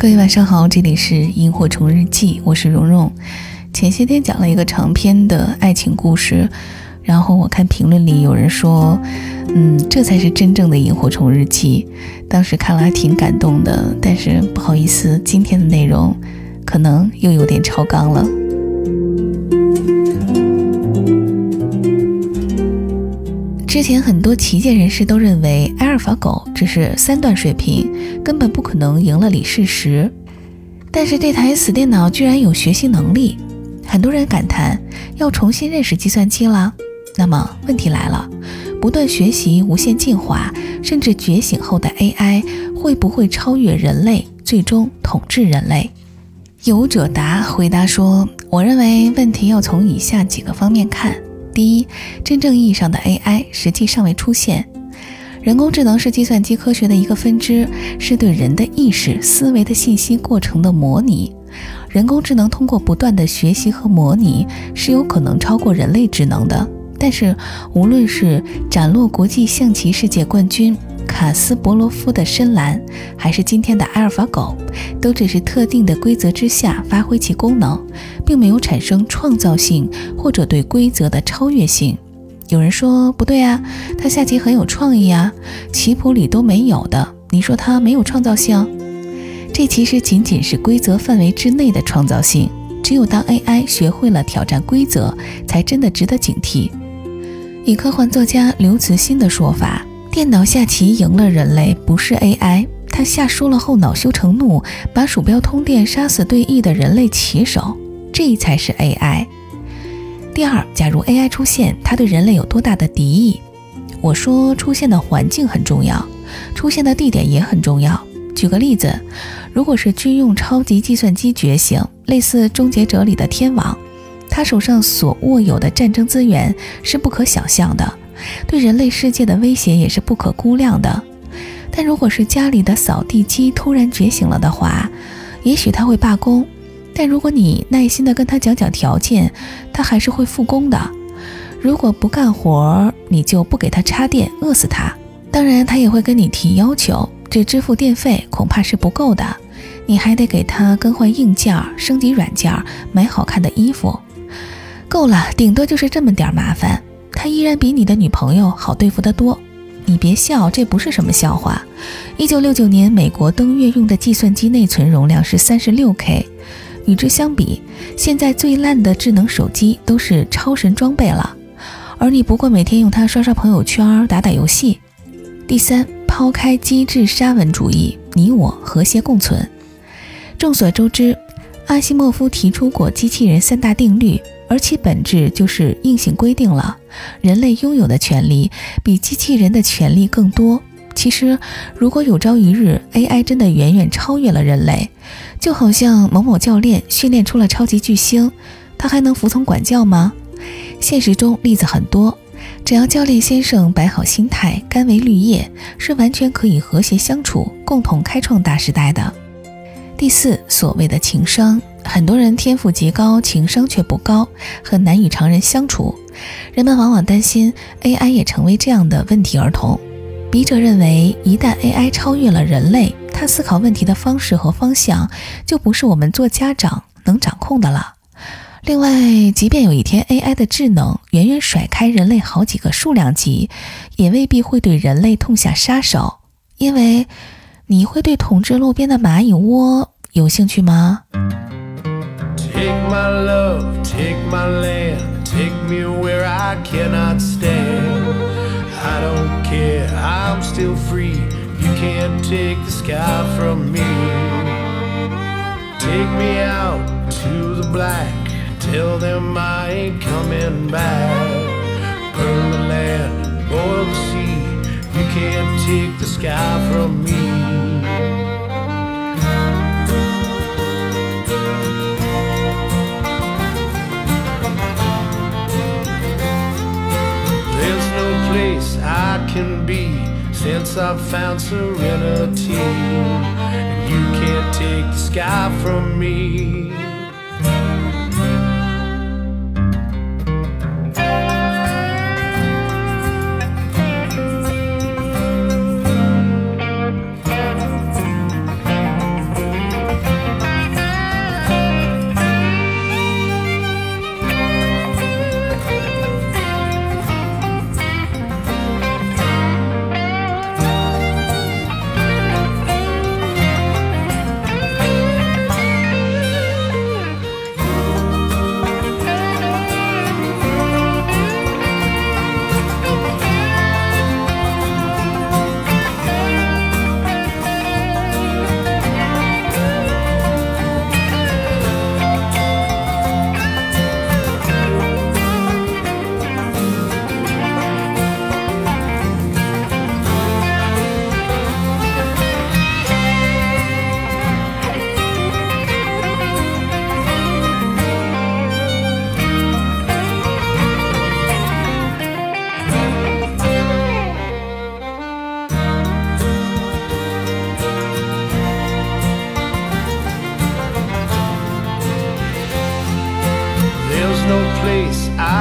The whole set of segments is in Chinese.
各位晚上好，这里是萤火虫日记，我是蓉蓉。前些天讲了一个长篇的爱情故事，然后我看评论里有人说，嗯，这才是真正的萤火虫日记。当时看了还挺感动的，但是不好意思，今天的内容可能又有点超纲了。之前很多旗舰人士都认为阿尔法狗只是三段水平，根本不可能赢了李世石。但是这台死电脑居然有学习能力，很多人感叹要重新认识计算机了。那么问题来了，不断学习、无限进化，甚至觉醒后的 AI 会不会超越人类，最终统治人类？有者答回答说：“我认为问题要从以下几个方面看。”第一，真正意义上的 AI 实际尚未出现。人工智能是计算机科学的一个分支，是对人的意识、思维的信息过程的模拟。人工智能通过不断的学习和模拟，是有可能超过人类智能的。但是，无论是斩落国际象棋世界冠军。卡斯伯罗夫的深蓝，还是今天的阿尔法狗，都只是特定的规则之下发挥其功能，并没有产生创造性或者对规则的超越性。有人说不对啊，他下棋很有创意啊，棋谱里都没有的，你说他没有创造性？这其实仅仅是规则范围之内的创造性。只有当 AI 学会了挑战规则，才真的值得警惕。以科幻作家刘慈欣的说法。电脑下棋赢了人类，不是 AI。他下输了后恼羞成怒，把鼠标通电杀死对弈的人类棋手，这才是 AI。第二，假如 AI 出现，它对人类有多大的敌意？我说，出现的环境很重要，出现的地点也很重要。举个例子，如果是军用超级计算机觉醒，类似《终结者》里的天网，他手上所握有的战争资源是不可想象的。对人类世界的威胁也是不可估量的，但如果是家里的扫地机突然觉醒了的话，也许他会罢工。但如果你耐心的跟他讲讲条件，他还是会复工的。如果不干活，你就不给他插电，饿死他。当然，他也会跟你提要求，只支付电费恐怕是不够的，你还得给他更换硬件、升级软件、买好看的衣服。够了，顶多就是这么点麻烦。他依然比你的女朋友好对付得多，你别笑，这不是什么笑话。一九六九年，美国登月用的计算机内存容量是三十六 K，与之相比，现在最烂的智能手机都是超神装备了，而你不过每天用它刷刷朋友圈、打打游戏。第三，抛开机智沙文主义，你我和谐共存。众所周知，阿西莫夫提出过机器人三大定律。而其本质就是硬性规定了人类拥有的权利比机器人的权利更多。其实，如果有朝一日 AI 真的远远超越了人类，就好像某某教练训练出了超级巨星，他还能服从管教吗？现实中例子很多，只要教练先生摆好心态，甘为绿叶，是完全可以和谐相处，共同开创大时代的。第四，所谓的情商。很多人天赋极高，情商却不高，很难与常人相处。人们往往担心 AI 也成为这样的问题儿童。笔者认为，一旦 AI 超越了人类，它思考问题的方式和方向就不是我们做家长能掌控的了。另外，即便有一天 AI 的智能远远甩开人类好几个数量级，也未必会对人类痛下杀手。因为你会对统治路边的蚂蚁窝有兴趣吗？Take my love, take my land, take me where I cannot stand. I don't care, I'm still free. You can't take the sky from me. Take me out to the black, tell them I ain't coming back. Burn the land, boil the sea. You can't take the sky from me. Since I've found serenity. And you can't take the sky from me.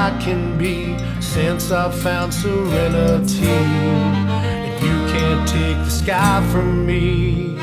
I can be since I found serenity. And you can't take the sky from me.